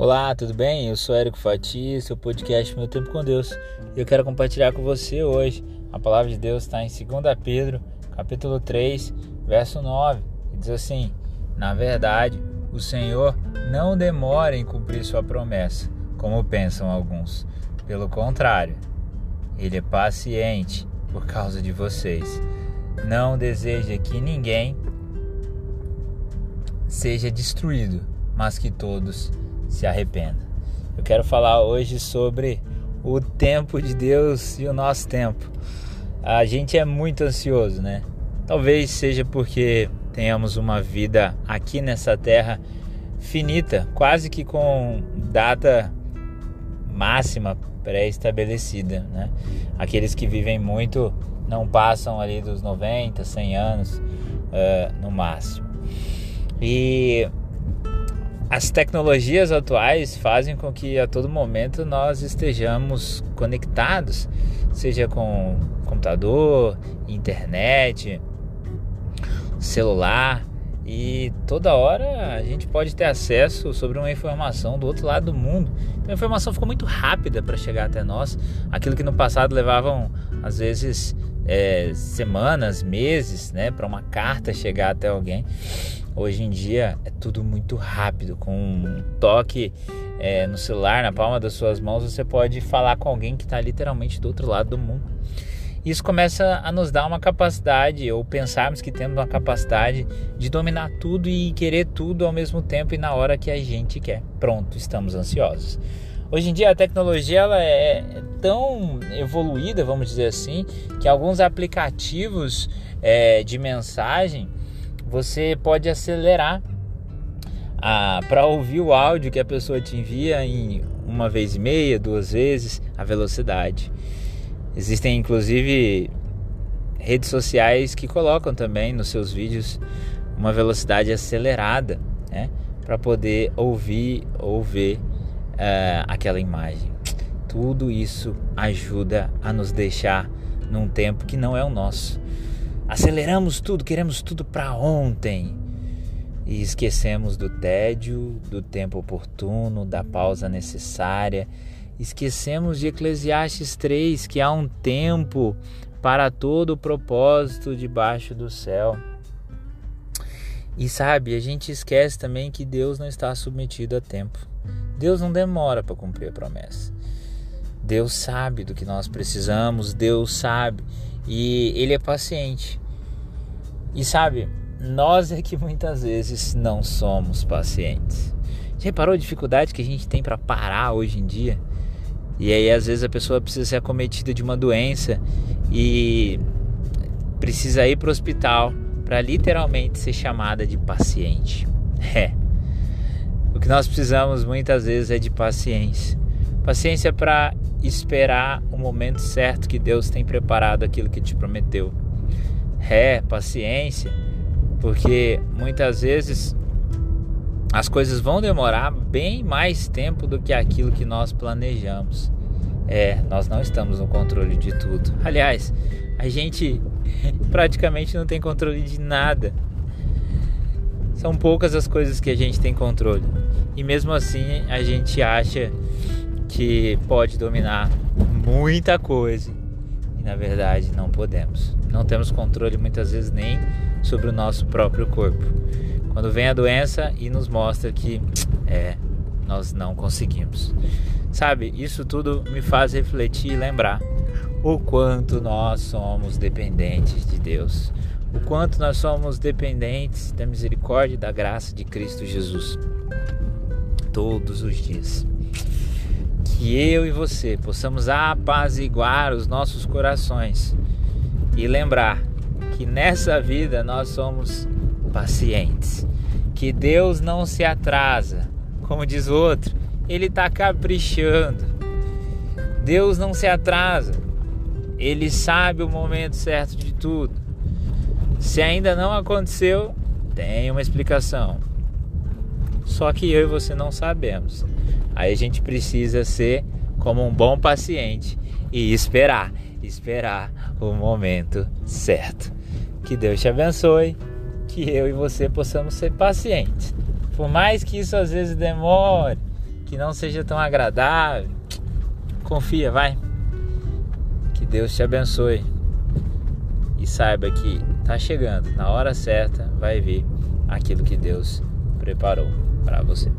Olá, tudo bem? Eu sou Érico Fati, seu podcast Meu Tempo com Deus. E eu quero compartilhar com você hoje. A palavra de Deus está em 2 Pedro, capítulo 3, verso 9. E diz assim: Na verdade, o Senhor não demora em cumprir sua promessa, como pensam alguns. Pelo contrário, ele é paciente por causa de vocês. Não deseja que ninguém seja destruído, mas que todos se arrependa. Eu quero falar hoje sobre o tempo de Deus e o nosso tempo. A gente é muito ansioso, né? Talvez seja porque tenhamos uma vida aqui nessa terra finita, quase que com data máxima pré-estabelecida, né? Aqueles que vivem muito não passam ali dos 90, 100 anos uh, no máximo. E as tecnologias atuais fazem com que a todo momento nós estejamos conectados, seja com computador, internet, celular, e toda hora a gente pode ter acesso sobre uma informação do outro lado do mundo. Então a informação ficou muito rápida para chegar até nós. Aquilo que no passado levavam às vezes é, semanas, meses, né, para uma carta chegar até alguém. Hoje em dia é tudo muito rápido, com um toque é, no celular, na palma das suas mãos, você pode falar com alguém que está literalmente do outro lado do mundo. Isso começa a nos dar uma capacidade, ou pensarmos que temos uma capacidade de dominar tudo e querer tudo ao mesmo tempo e na hora que a gente quer. Pronto, estamos ansiosos. Hoje em dia a tecnologia ela é tão evoluída, vamos dizer assim, que alguns aplicativos é, de mensagem você pode acelerar para ouvir o áudio que a pessoa te envia em uma vez e meia, duas vezes a velocidade. Existem inclusive redes sociais que colocam também nos seus vídeos uma velocidade acelerada, né, para poder ouvir ou ver uh, aquela imagem. Tudo isso ajuda a nos deixar num tempo que não é o nosso. Aceleramos tudo, queremos tudo para ontem. E esquecemos do tédio, do tempo oportuno, da pausa necessária. Esquecemos de Eclesiastes 3, que há um tempo para todo o propósito debaixo do céu. E sabe, a gente esquece também que Deus não está submetido a tempo. Deus não demora para cumprir a promessa. Deus sabe do que nós precisamos, Deus sabe e ele é paciente. E sabe, nós é que muitas vezes não somos pacientes. Já reparou a dificuldade que a gente tem para parar hoje em dia? E aí às vezes a pessoa precisa ser acometida de uma doença e precisa ir para o hospital para literalmente ser chamada de paciente. É. O que nós precisamos muitas vezes é de paciência. Paciência para esperar o momento certo que Deus tem preparado aquilo que te prometeu. É, paciência, porque muitas vezes as coisas vão demorar bem mais tempo do que aquilo que nós planejamos. É, nós não estamos no controle de tudo. Aliás, a gente praticamente não tem controle de nada. São poucas as coisas que a gente tem controle. E mesmo assim, a gente acha que pode dominar muita coisa e na verdade não podemos. Não temos controle muitas vezes nem sobre o nosso próprio corpo. Quando vem a doença e nos mostra que é, nós não conseguimos. Sabe, isso tudo me faz refletir e lembrar o quanto nós somos dependentes de Deus, o quanto nós somos dependentes da misericórdia e da graça de Cristo Jesus todos os dias que eu e você possamos apaziguar os nossos corações e lembrar que nessa vida nós somos pacientes, que Deus não se atrasa, como diz o outro, ele está caprichando. Deus não se atrasa, ele sabe o momento certo de tudo. Se ainda não aconteceu, tem uma explicação. Só que eu e você não sabemos. Aí a gente precisa ser como um bom paciente e esperar, esperar o momento certo. Que Deus te abençoe, que eu e você possamos ser pacientes. Por mais que isso às vezes demore, que não seja tão agradável. Confia, vai. Que Deus te abençoe. E saiba que tá chegando, na hora certa vai vir aquilo que Deus preparou para você.